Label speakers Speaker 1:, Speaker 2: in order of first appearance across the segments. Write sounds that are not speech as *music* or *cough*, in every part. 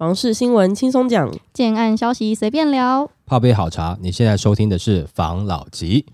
Speaker 1: 房事新闻轻松讲，
Speaker 2: 建案消息随便聊。
Speaker 3: 泡杯好茶，你现在收听的是房老吉。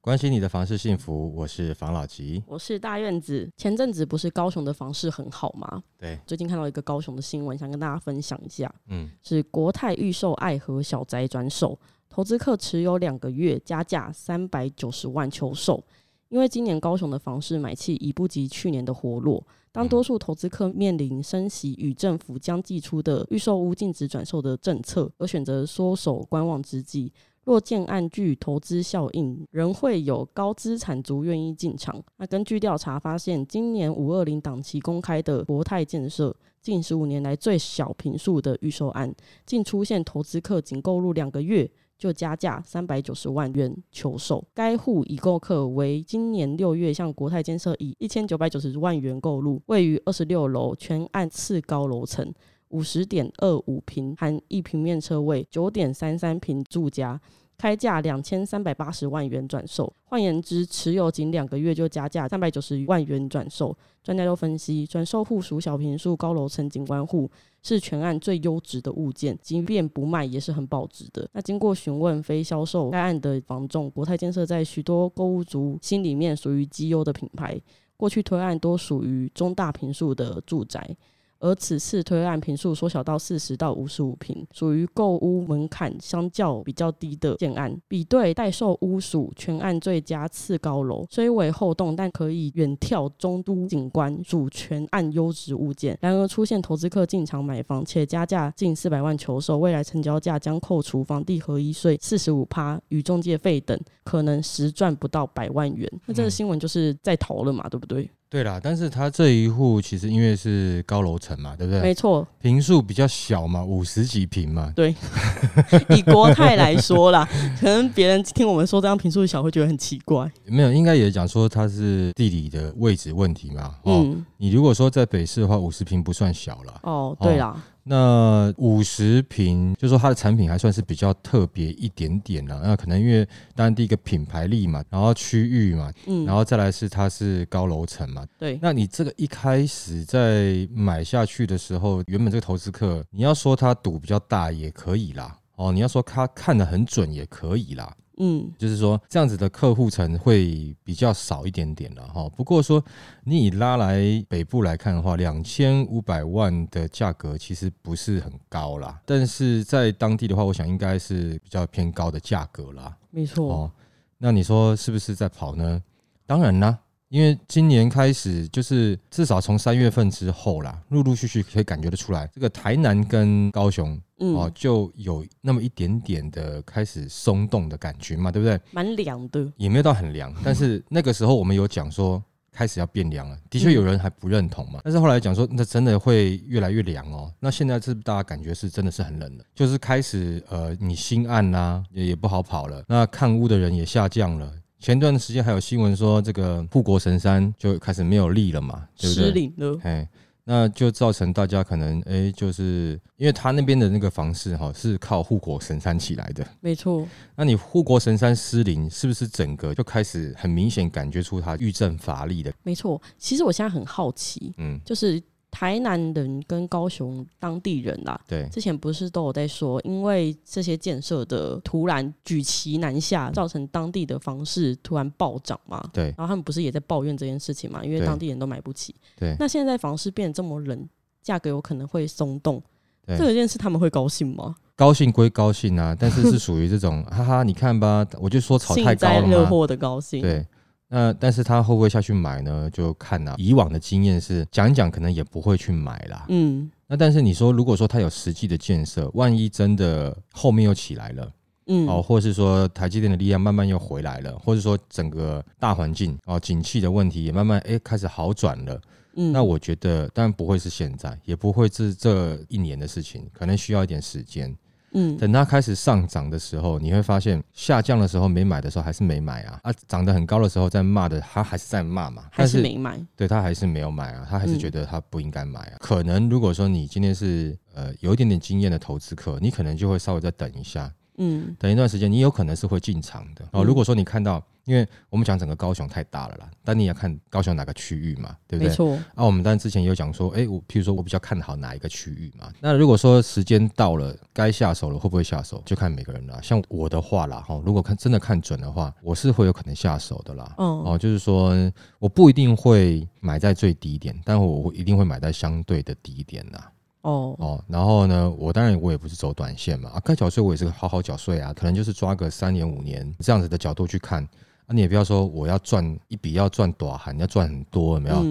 Speaker 3: 关心你的房事幸福，我是房老吉。
Speaker 1: 我是大院子。前阵子不是高雄的房市很好吗？
Speaker 3: 对，
Speaker 1: 最近看到一个高雄的新闻，想跟大家分享一下。
Speaker 3: 嗯，
Speaker 1: 是国泰预售爱河小宅转手，投资客持有两个月，加价三百九十万求售。因为今年高雄的房市买气已不及去年的活络，当多数投资客面临升息与政府将寄出的预售屋禁止转售的政策，而选择缩手观望之际。若建案具投资效应，仍会有高资产族愿意进场。那根据调查发现，今年五二零档期公开的国泰建设近十五年来最小平数的预售案，竟出现投资客仅购入两个月就加价三百九十万元求售。该户已购客为今年六月向国泰建设以一千九百九十万元购入，位于二十六楼全案次高楼层。五十点二五平含一平面车位，九点三三平住家，开价两千三百八十万元转售。换言之，持有仅两个月就加价三百九十万元转售。专家都分析，转售户属小平数高楼层景观户，是全案最优质的物件，即便不卖也是很保值的。那经过询问非销售该案的房仲，国泰建设在许多购物族心里面属于绩优的品牌，过去推案多属于中大平数的住宅。而此次推案平数缩小到四十到五十五平，属于购屋门槛相较比较低的建案。比对待售屋属全案最佳次高楼，虽为后栋，但可以远眺中都景观，属全案优质物件。然而出现投资客进场买房，且加价近四百万求售，未来成交价将扣除房地合一税四十五趴与中介费等，可能实赚不到百万元。那这个新闻就是在逃了嘛，对不对？
Speaker 3: 对啦，但是他这一户其实因为是高楼层嘛，对不对？
Speaker 1: 没错，
Speaker 3: 平数比较小嘛，五十几平嘛。
Speaker 1: 对，*laughs* 以国泰来说啦，可能别人听我们说这样平数小会觉得很奇怪。
Speaker 3: 没有，应该也讲说它是地理的位置问题嘛。嗯，你如果说在北市的话，五十平不算小了。
Speaker 1: 哦，对啦。
Speaker 3: 那五十平，就说它的产品还算是比较特别一点点了。那可能因为当然第一个品牌力嘛，然后区域嘛，嗯，然后再来是它是高楼层嘛，
Speaker 1: 对。
Speaker 3: 那你这个一开始在买下去的时候，原本这个投资客，你要说他赌比较大也可以啦，哦，你要说他看得很准也可以啦。嗯，就是说这样子的客户层会比较少一点点了哈。不过说你以拉来北部来看的话，两千五百万的价格其实不是很高啦，但是在当地的话，我想应该是比较偏高的价格啦。
Speaker 1: 没错。哦，
Speaker 3: 那你说是不是在跑呢？当然啦。因为今年开始，就是至少从三月份之后啦，陆陆续续可以感觉得出来，这个台南跟高雄哦，就有那么一点点的开始松动的感觉嘛，对不对？
Speaker 1: 蛮凉的，
Speaker 3: 也没有到很凉，但是那个时候我们有讲说开始要变凉了，的确有人还不认同嘛，但是后来讲说那真的会越来越凉哦。那现在是大家感觉是真的是很冷了，就是开始呃，你心暗呐也也不好跑了，那看屋的人也下降了。前段时间还有新闻说，这个护国神山就开始没有力了嘛，对不对？
Speaker 1: 失灵了，
Speaker 3: 哎，那就造成大家可能哎，就是因为他那边的那个房市哈是靠护国神山起来的，
Speaker 1: 没错。
Speaker 3: 那你护国神山失灵，是不是整个就开始很明显感觉出它遇震乏力的？
Speaker 1: 没错。其实我现在很好奇，嗯，就是。台南人跟高雄当地人啦，
Speaker 3: 对，
Speaker 1: 之前不是都有在说，因为这些建设的突然举旗南下，造成当地的房市突然暴涨嘛？
Speaker 3: 对，
Speaker 1: 然后他们不是也在抱怨这件事情嘛？因为当地人都买不起。
Speaker 3: 对，
Speaker 1: 那现在房市变得这么冷，价格有可能会松动，这件事他们会高兴吗？
Speaker 3: 高兴归高兴啊，但是是属于这种 *laughs* 哈哈，你看吧，我就说炒太高了
Speaker 1: 乐祸的高兴，
Speaker 3: 对。那但是他会不会下去买呢？就看啊。以往的经验是讲讲，可能也不会去买啦。嗯。那但是你说，如果说他有实际的建设，万一真的后面又起来了，嗯，哦，或者是说台积电的力量慢慢又回来了，或者说整个大环境哦，景气的问题也慢慢哎开始好转了，嗯，那我觉得当然不会是现在，也不会是这一年的事情，可能需要一点时间。嗯，等它开始上涨的时候，你会发现下降的时候没买的时候还是没买啊。啊，涨得很高的时候在骂的，他还是在骂嘛，
Speaker 1: 还是没买，
Speaker 3: 对他还是没有买啊，他还是觉得他不应该买啊。可能如果说你今天是呃有一点点经验的投资客，你可能就会稍微再等一下，嗯，等一段时间你有可能是会进场的。哦。如果说你看到。因为我们讲整个高雄太大了啦，但你要看高雄哪个区域嘛，对不对？
Speaker 1: 没错。
Speaker 3: 啊，我们当然之前也有讲说，哎，我譬如说我比较看好哪一个区域嘛。那如果说时间到了，该下手了，会不会下手，就看每个人啦。像我的话啦，哈，如果看真的看准的话，我是会有可能下手的啦。哦哦，就是说我不一定会买在最低点，但我一定会买在相对的低点啦。哦哦，然后呢，我当然我也不是走短线嘛，啊，该缴税我也是好好缴税啊，可能就是抓个三年五年这样子的角度去看。啊，你也不要说我要赚一笔要赚多少，你要赚很多，有没有？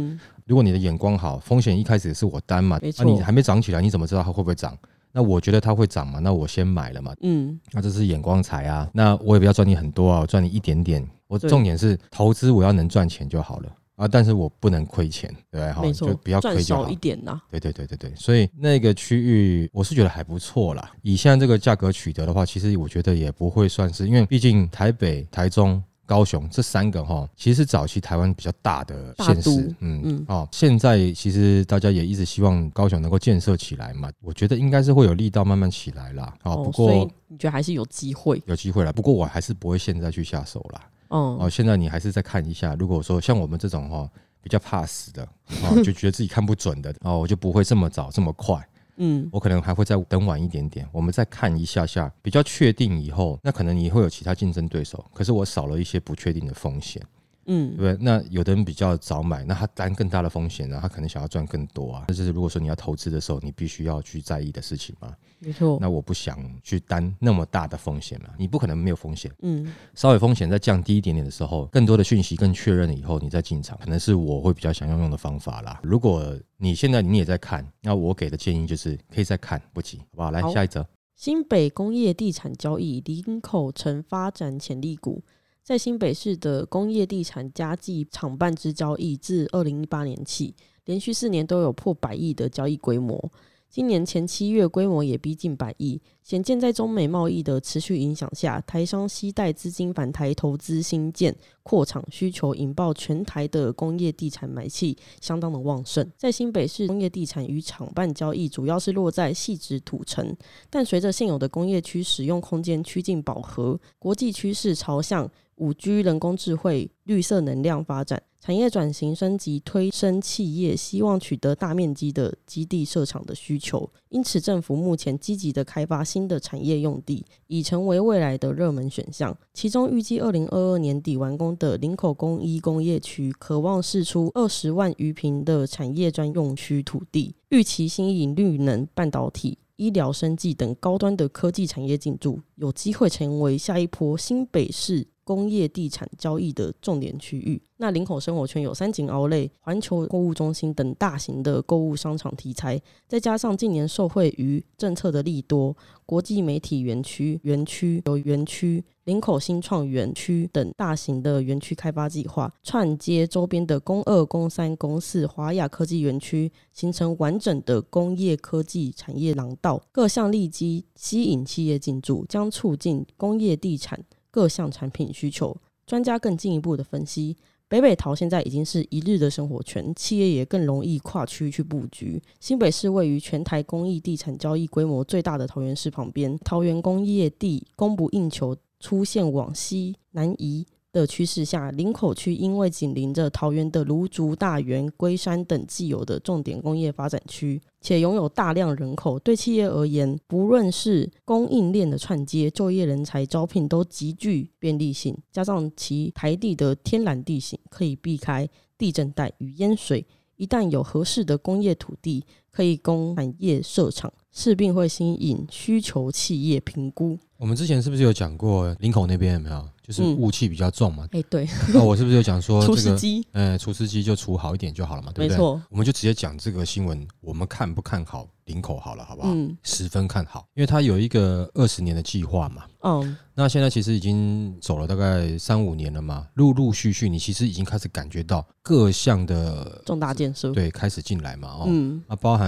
Speaker 3: 如果你的眼光好，风险一开始是我担嘛，
Speaker 1: 啊，
Speaker 3: 你还没涨起来，你怎么知道它会不会涨？那我觉得它会涨嘛，那我先买了嘛。嗯，那这是眼光财啊。那我也不要赚你很多啊，我赚你一点点。我重点是投资，我要能赚钱就好了啊，但是我不能亏钱，对哈，就不要亏就好。
Speaker 1: 一点呐。
Speaker 3: 对对对对对，所以那个区域我是觉得还不错啦。以现在这个价格取得的话，其实我觉得也不会算是，因为毕竟台北、台中。高雄这三个哈，其实是早期台湾比较大的县市，嗯嗯哦，现在其实大家也一直希望高雄能够建设起来嘛，我觉得应该是会有力道慢慢起来啦。哦，不过
Speaker 1: 你觉得还是有机会？
Speaker 3: 有机会啦，不过我还是不会现在去下手啦。哦哦，现在你还是再看一下，如果说像我们这种哈比较怕死的，哦就觉得自己看不准的，哦我就不会这么早这么快。嗯，我可能还会再等晚一点点，我们再看一下下，比较确定以后，那可能你会有其他竞争对手，可是我少了一些不确定的风险。嗯，对不对？那有的人比较早买，那他担更大的风险呢？他可能想要赚更多啊。那就是如果说你要投资的时候，你必须要去在意的事情嘛。
Speaker 1: 没错。
Speaker 3: 那我不想去担那么大的风险了。你不可能没有风险。嗯。稍微风险再降低一点点的时候，更多的讯息更确认了以后，你再进场，可能是我会比较想要用的方法啦。如果你现在你也在看，那我给的建议就是可以再看，不急，好不好？来下一则。
Speaker 1: 新北工业地产交易林口城发展潜力股。在新北市的工业地产加计厂办之交易，自二零一八年起，连续四年都有破百亿的交易规模。今年前七月规模也逼近百亿，显见在中美贸易的持续影响下，台商期待资金返台投资新建扩厂需求，引爆全台的工业地产买气相当的旺盛。在新北市工业地产与厂办交易主要是落在细致土城，但随着现有的工业区使用空间趋近饱和，国际趋势朝向五 G、人工智慧、绿色能量发展。产业转型升级，推升企业希望取得大面积的基地设厂的需求，因此政府目前积极的开发新的产业用地，已成为未来的热门选项。其中，预计二零二二年底完工的林口工一工业区，渴望释出二十万余平的产业专用区土地，预期吸引绿能、半导体、医疗、生技等高端的科技产业进驻，有机会成为下一波新北市。工业地产交易的重点区域，那林口生活圈有三井奥莱、环球购物中心等大型的购物商场题材，再加上近年受惠于政策的利多，国际媒体园区、园区有园区、林口新创园区等大型的园区开发计划，串接周边的工二、工三、工四华亚科技园区，形成完整的工业科技产业廊道，各项利基吸引企业进驻，将促进工业地产。各项产品需求，专家更进一步的分析，北北桃现在已经是一日的生活圈，企业也更容易跨区去布局。新北市位于全台公益地产交易规模最大的桃园市旁边，桃园工业地供不应求，出现往西南移。的趋势下，林口区因为紧邻着桃园的芦竹、大园、龟山等既有的重点工业发展区，且拥有大量人口，对企业而言，不论是供应链的串接、就业人才招聘都极具便利性。加上其台地的天然地形，可以避开地震带与淹水。一旦有合适的工业土地可以供产业设厂，势必会吸引需求企业评估。
Speaker 3: 我们之前是不是有讲过林口那边有没有？就是雾气比较重嘛，
Speaker 1: 哎对，
Speaker 3: 那我是不是就讲说 *laughs*
Speaker 1: 除湿机，
Speaker 3: 呃，除湿机就除好一点就好了嘛，对不对？
Speaker 1: 没错，
Speaker 3: 我们就直接讲这个新闻，我们看不看好林口好了，好不好？嗯，十分看好，因为它有一个二十年的计划嘛。嗯，那现在其实已经走了大概三五年了嘛，陆陆续续，你其实已经开始感觉到各项的
Speaker 1: 重大建设
Speaker 3: 对开始进来嘛，哦，嗯，那包含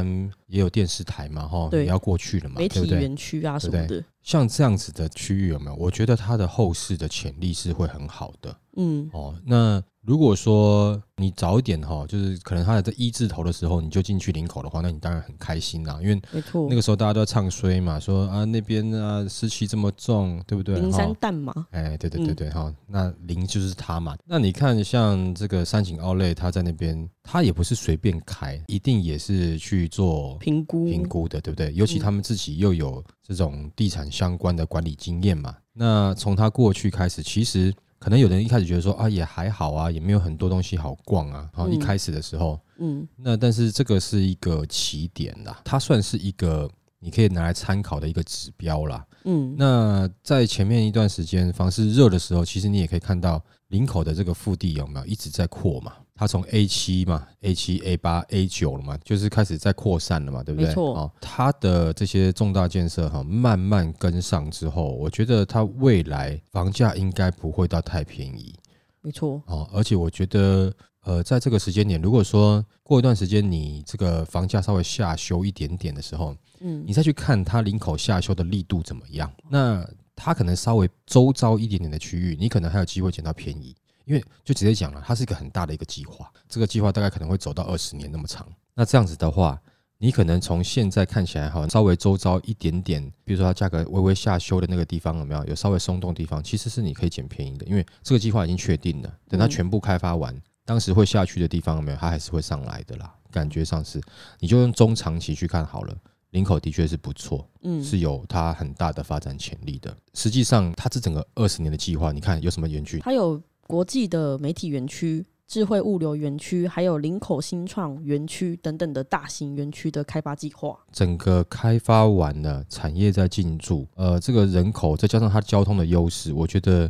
Speaker 3: 也有电视台嘛，哈，
Speaker 1: 也，
Speaker 3: 要过去了嘛，
Speaker 1: 媒体园区啊什么的。
Speaker 3: 像这样子的区域有没有？我觉得它的后市的潜力是会很好的。嗯，哦，那。如果说你早一点哈，就是可能他在一字头的时候你就进去领口的话，那你当然很开心啦，因为，那个时候大家都在唱衰嘛，说啊那边啊湿气这么重，对不对？
Speaker 1: 灵山淡嘛，
Speaker 3: 哎，对对对对哈，那零就是它嘛。那你看像这个三井奥莱，他在那边，他也不是随便开，一定也是去做
Speaker 1: 评估
Speaker 3: 评估的，对不对？尤其他们自己又有这种地产相关的管理经验嘛。那从他过去开始，其实。可能有人一开始觉得说啊也还好啊，也没有很多东西好逛啊。然后一开始的时候，嗯，那但是这个是一个起点啦，它算是一个你可以拿来参考的一个指标啦。嗯，那在前面一段时间房市热的时候，其实你也可以看到林口的这个腹地有没有一直在扩嘛。它从 A 七嘛，A 七、A 八、A 九了嘛，就是开始在扩散了嘛，对不对？
Speaker 1: 没错。哦，
Speaker 3: 它的这些重大建设哈，慢慢跟上之后，我觉得它未来房价应该不会到太便宜。
Speaker 1: 没错。
Speaker 3: 哦，而且我觉得，呃，在这个时间点，如果说过一段时间你这个房价稍微下修一点点的时候，嗯，你再去看它领口下修的力度怎么样，那它可能稍微周遭一点点的区域，你可能还有机会捡到便宜。因为就直接讲了，它是一个很大的一个计划，这个计划大概可能会走到二十年那么长。那这样子的话，你可能从现在看起来哈，稍微周遭一点点，比如说它价格微微下修的那个地方有没有有稍微松动地方，其实是你可以捡便宜的，因为这个计划已经确定了。等它全部开发完，当时会下去的地方有没有，它还是会上来的啦。感觉上是，你就用中长期去看好了。林口的确是不错，嗯，是有它很大的发展潜力的。实际上，它这整个二十年的计划，你看有什么园区？
Speaker 1: 它有。国际的媒体园区、智慧物流园区，还有林口新创园区等等的大型园区的开发计划，
Speaker 3: 整个开发完了，产业在进驻，呃，这个人口再加上它交通的优势，我觉得。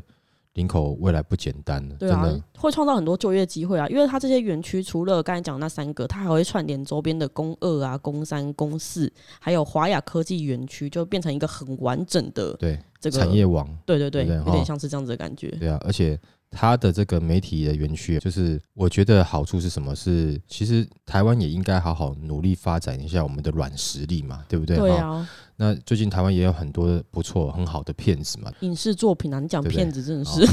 Speaker 3: 林口未来不简单了，
Speaker 1: 对啊，会创造很多就业机会啊，因为它这些园区除了刚才讲那三个，它还会串联周边的工二啊、公三、公四，还有华雅科技园区，就变成一个很完整的
Speaker 3: 对
Speaker 1: 这个
Speaker 3: 产业网，
Speaker 1: 对对对，有点像是这样子的感觉。
Speaker 3: 对啊，而且。它的这个媒体的园区，就是我觉得好处是什么？是其实台湾也应该好好努力发展一下我们的软实力嘛，对不对？
Speaker 1: 对啊。
Speaker 3: 那最近台湾也有很多不错、很好的片子嘛，
Speaker 1: 影视作品啊，你讲片子真的是。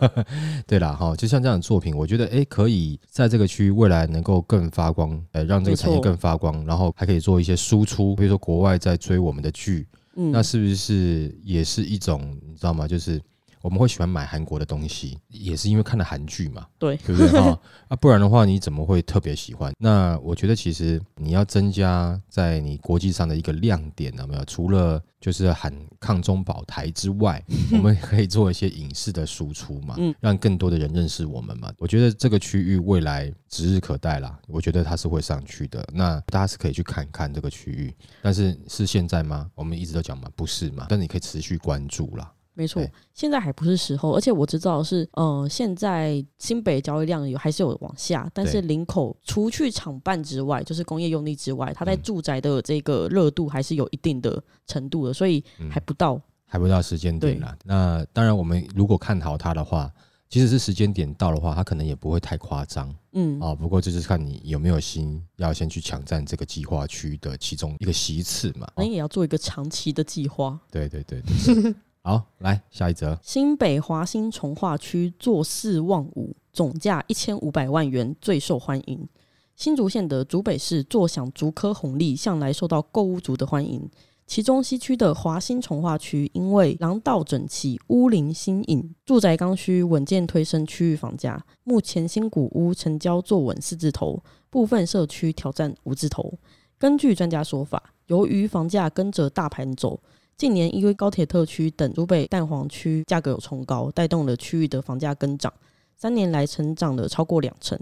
Speaker 1: *laughs*
Speaker 3: 对啦，哈，就像这样的作品，我觉得哎，可以在这个区域未来能够更发光，呃，让这个产业更发光，然后还可以做一些输出，比如说国外在追我们的剧，嗯，那是不是也是一种你知道吗？就是。我们会喜欢买韩国的东西，也是因为看了韩剧嘛，
Speaker 1: 对，
Speaker 3: 对不对啊？*laughs* 啊，不然的话，你怎么会特别喜欢？那我觉得其实你要增加在你国际上的一个亮点，有没有？除了就是喊抗中保台之外，*laughs* 我们可以做一些影视的输出嘛，嗯，让更多的人认识我们嘛。我觉得这个区域未来指日可待啦。我觉得它是会上去的。那大家是可以去看看这个区域，但是是现在吗？我们一直都讲嘛，不是嘛？但你可以持续关注啦。
Speaker 1: 没错，现在还不是时候，而且我知道是，呃，现在新北交易量有还是有往下，但是林口除去厂办之外，就是工业用地之外，它在住宅的这个热度还是有一定的程度的，所以还不到，
Speaker 3: 还不到时间点了。那当然，我们如果看好它的话，即使是时间点到的话，它可能也不会太夸张，嗯，啊，不过就是看你有没有心要先去抢占这个计划区的其中一个席次嘛，
Speaker 1: 那也要做一个长期的计划。
Speaker 3: 对对对对。*laughs* 好，来下一则。
Speaker 1: 新北华新从化区坐四望五，总价一千五百万元，最受欢迎。新竹县的竹北市坐享竹科红利，向来受到购物族的欢迎。其中西区的华新从化区，因为廊道整齐、屋龄新颖、住宅刚需，稳健推升区域房价。目前新古屋成交坐稳四字头，部分社区挑战五字头。根据专家说法，由于房价跟着大盘走。近年因为高铁特区等竹北淡黄区价格有冲高，带动了区域的房价跟涨，三年来成长了超过两成，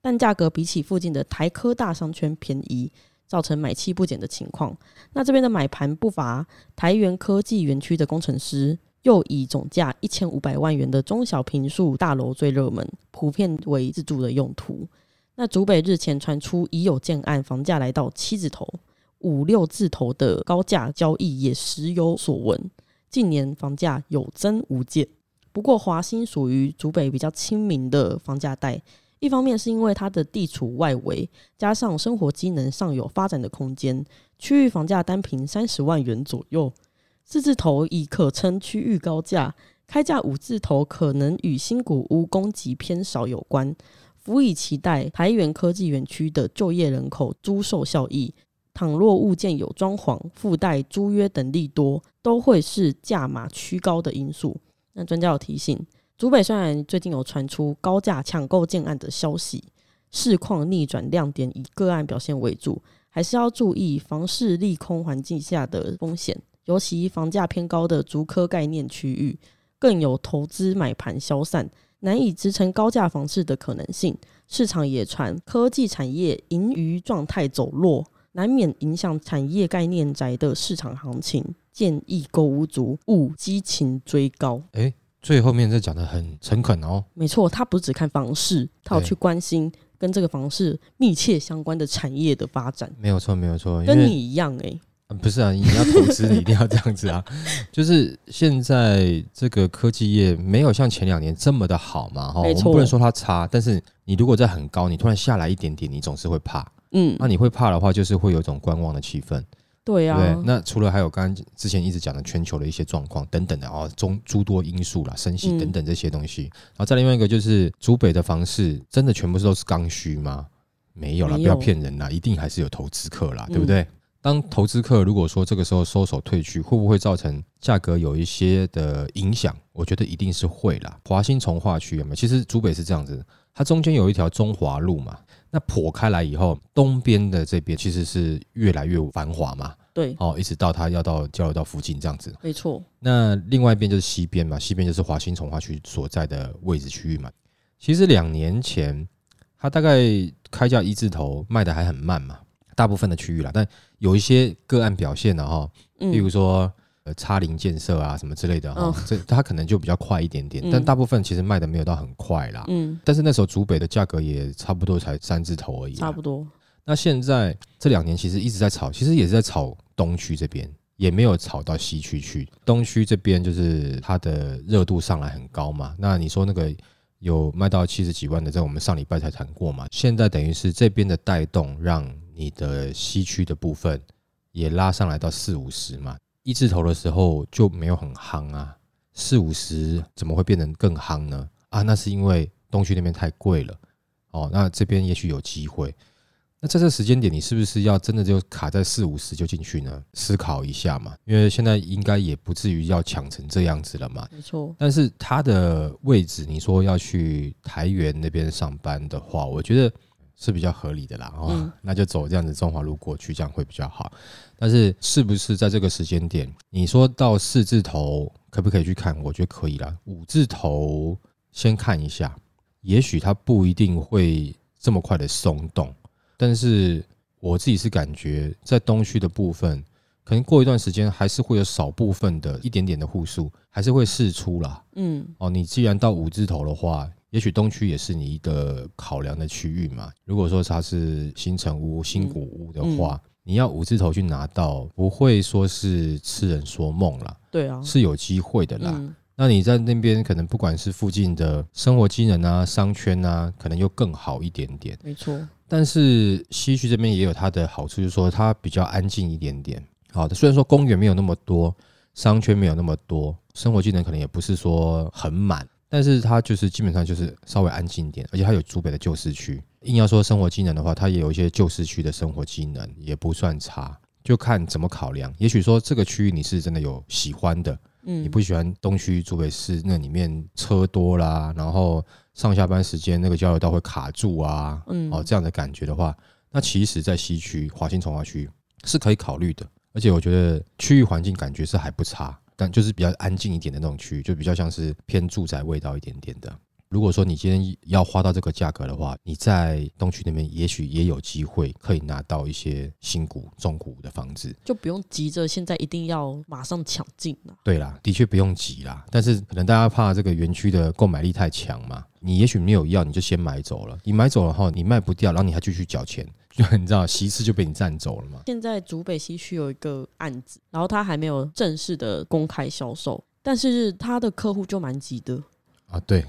Speaker 1: 但价格比起附近的台科大商圈便宜，造成买气不减的情况。那这边的买盘不乏台元科技园区的工程师，又以总价一千五百万元的中小平数大楼最热门，普遍为自住的用途。那竹北日前传出已有建案，房价来到七字头。五六字头的高价交易也时有所闻，近年房价有增无减。不过华兴属于竹北比较亲民的房价带，一方面是因为它的地处外围，加上生活机能尚有发展的空间，区域房价单平三十万元左右。四字头已可称区域高价，开价五字头可能与新古屋供给偏少有关。辅以期待台源科技园区的就业人口租售效益，倘若物件有装潢、附带租约等利多，都会是价码趋高的因素。那专家有提醒，竹北虽然最近有传出高价抢购建案的消息，市况逆转亮点以个案表现为主，还是要注意房市利空环境下的风险，尤其房价偏高的竹科概念区域，更有投资买盘消散。难以支撑高价房市的可能性，市场也传科技产业盈余状态走弱，难免影响产业概念宅的市场行情。建议购物族勿激情追高。
Speaker 3: 哎，最后面这讲的很诚恳哦。
Speaker 1: 没错，他不是只看房市，他有去关心跟这个房市密切相关的产业的发展。
Speaker 3: 没有错，没有错，
Speaker 1: 跟你一样哎。
Speaker 3: 不是啊，你要投资，你一定要这样子啊。*laughs* 就是现在这个科技业没有像前两年这么的好嘛，哈，我们不能说它差，但是你如果在很高，你突然下来一点点，你总是会怕。嗯，那你会怕的话，就是会有一种观望的气氛。
Speaker 1: 对啊，
Speaker 3: 那除了还有刚刚之前一直讲的全球的一些状况等等的哦，中诸多因素啦，升息等等这些东西。然后再另外一个就是，主北的房市真的全部都是刚需吗？没有啦，不要骗人啦，一定还是有投资客啦，对不对？当投资客如果说这个时候收手退去，会不会造成价格有一些的影响？我觉得一定是会啦。华兴从化区有没有？其实主北是这样子，它中间有一条中华路嘛，那破开来以后，东边的这边其实是越来越繁华嘛。
Speaker 1: 对，
Speaker 3: 哦，一直到它要到交流道附近这样子。
Speaker 1: 没错。
Speaker 3: 那另外一边就是西边嘛，西边就是华新从化区所在的位置区域嘛。其实两年前，它大概开价一字头卖的还很慢嘛。大部分的区域啦，但有一些个案表现的哈，比如说呃差零建设啊什么之类的哈，这它可能就比较快一点点，但大部分其实卖的没有到很快啦。嗯，但是那时候竹北的价格也差不多才三字头而已。
Speaker 1: 差不多。
Speaker 3: 那现在这两年其实一直在炒，其实也是在炒东区这边，也没有炒到西区去。东区这边就是它的热度上来很高嘛。那你说那个有卖到七十几万的，在我们上礼拜才谈过嘛。现在等于是这边的带动让。你的西区的部分也拉上来到四五十嘛，一字头的时候就没有很夯啊，四五十怎么会变成更夯呢？啊，那是因为东区那边太贵了哦，那这边也许有机会。那在这时间点，你是不是要真的就卡在四五十就进去呢？思考一下嘛，因为现在应该也不至于要抢成这样子了嘛。
Speaker 1: 没错。
Speaker 3: 但是它的位置，你说要去台园那边上班的话，我觉得。是比较合理的啦，哦，*laughs* 那就走这样子中华路过去，这样会比较好。但是是不是在这个时间点，你说到四字头可不可以去看？我觉得可以啦。五字头先看一下，也许它不一定会这么快的松动，但是我自己是感觉在东区的部分，可能过一段时间还是会有少部分的一点点的户数还是会试出啦。嗯，哦，你既然到五字头的话。也许东区也是你一个考量的区域嘛。如果说它是新城屋、新古屋的话，你要五字头去拿到，不会说是痴人说梦啦。
Speaker 1: 对啊，
Speaker 3: 是有机会的啦。那你在那边可能不管是附近的生活机能啊、商圈啊，可能又更好一点点。
Speaker 1: 没错。
Speaker 3: 但是西区这边也有它的好处，就是说它比较安静一点点。好的，虽然说公园没有那么多，商圈没有那么多，生活机能可能也不是说很满。但是它就是基本上就是稍微安静一点，而且它有竹北的旧市区。硬要说生活机能的话，它也有一些旧市区的生活机能，也不算差。就看怎么考量。也许说这个区域你是真的有喜欢的，嗯，你不喜欢东区竹北市那里面车多啦，然后上下班时间那个交流道会卡住啊，嗯，哦这样的感觉的话，那其实在西区华新从华区是可以考虑的。而且我觉得区域环境感觉是还不差。但就是比较安静一点的那种区域，就比较像是偏住宅味道一点点的。如果说你今天要花到这个价格的话，你在东区那边也许也有机会可以拿到一些新股、中股的房子，
Speaker 1: 就不用急着现在一定要马上抢进了。
Speaker 3: 对啦，的确不用急啦，但是可能大家怕这个园区的购买力太强嘛，你也许没有要，你就先买走了。你买走了后，你卖不掉，然后你还继续缴钱。就 *laughs* 你知道，西次就被你占走了嘛。
Speaker 1: 现在竹北西区有一个案子，然后他还没有正式的公开销售，但是他的客户就蛮急的
Speaker 3: 啊，对，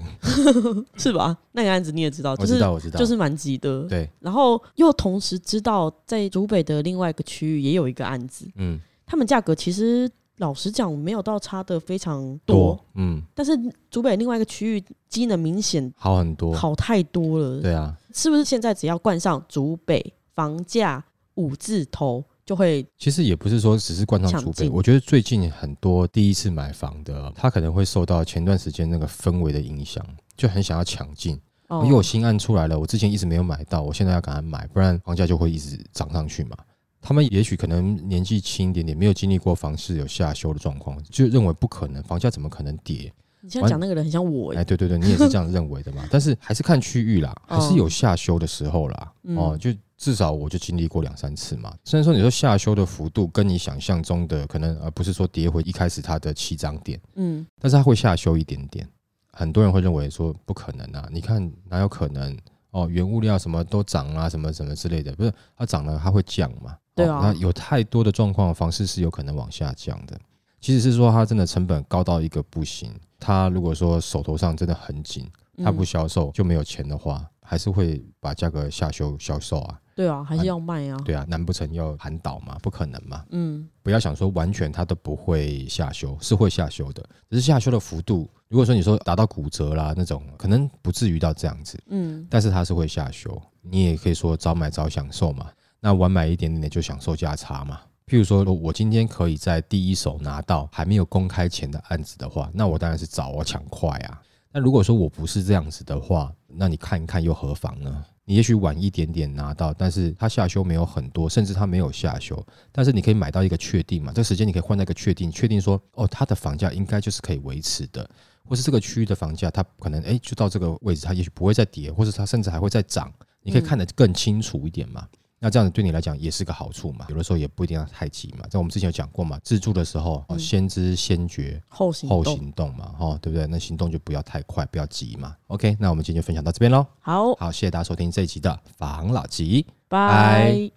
Speaker 3: *laughs*
Speaker 1: 是吧？那个案子你也知道，
Speaker 3: 我知道，我知道，
Speaker 1: 就是蛮急的。
Speaker 3: 对，
Speaker 1: 然后又同时知道在竹北的另外一个区域也有一个案子，嗯，他们价格其实老实讲，没有到差的非常多，嗯，但是竹北另外一个区域机能明显
Speaker 3: 好很多，
Speaker 1: 好太多了。
Speaker 3: 对啊，
Speaker 1: 是不是现在只要冠上竹北房价五字头？就会，
Speaker 3: 其实也不是说只是冠上储备，我觉得最近很多第一次买房的，他可能会受到前段时间那个氛围的影响，就很想要抢进。因为我新案出来了，我之前一直没有买到，我现在要赶快买，不然房价就会一直涨上去嘛。他们也许可能年纪轻一点点，没有经历过房市有下修的状况，就认为不可能，房价怎么可能跌？
Speaker 1: 你现在讲那个人很像我
Speaker 3: 哎，对对对，你也是这样认为的嘛？但是还是看区域啦，*laughs* 还是有下修的时候啦。哦，就。至少我就经历过两三次嘛。虽然说你说下修的幅度跟你想象中的可能，而不是说跌回一开始它的起涨点，嗯，但是它会下修一点点。很多人会认为说不可能啊，你看哪有可能哦？原物料什么都涨啊，什么什么之类的，不是它涨了它会降嘛？
Speaker 1: 对啊。
Speaker 3: 那有太多的状况房市是有可能往下降的。即使是说它真的成本高到一个不行，它如果说手头上真的很紧，它不销售就没有钱的话，还是会把价格下修销售啊。
Speaker 1: 对啊，还是要卖啊。
Speaker 3: 对啊，难不成要喊倒吗？不可能嘛。嗯，不要想说完全它都不会下修，是会下修的，只是下修的幅度。如果说你说达到骨折啦那种，可能不至于到这样子。嗯，但是它是会下修。你也可以说早买早享受嘛，那晚买一点点就享受价差嘛。譬如说我今天可以在第一手拿到还没有公开前的案子的话，那我当然是早我抢快啊。那如果说我不是这样子的话，那你看一看又何妨呢？你也许晚一点点拿到，但是它下修没有很多，甚至它没有下修，但是你可以买到一个确定嘛？这个时间你可以换那个确定，确定说哦，它的房价应该就是可以维持的，或是这个区域的房价它可能哎就到这个位置，它也许不会再跌，或者它甚至还会再涨，你可以看得更清楚一点嘛？那这样子对你来讲也是个好处嘛？有的时候也不一定要太急嘛。在我们之前有讲过嘛，自助的时候先知先觉
Speaker 1: 后
Speaker 3: 后行动嘛，哈，对不对？那行动就不要太快，不要急嘛。OK，那我们今天就分享到这边喽。
Speaker 1: 好
Speaker 3: 好，谢谢大家收听这一集的防老集，
Speaker 1: 拜。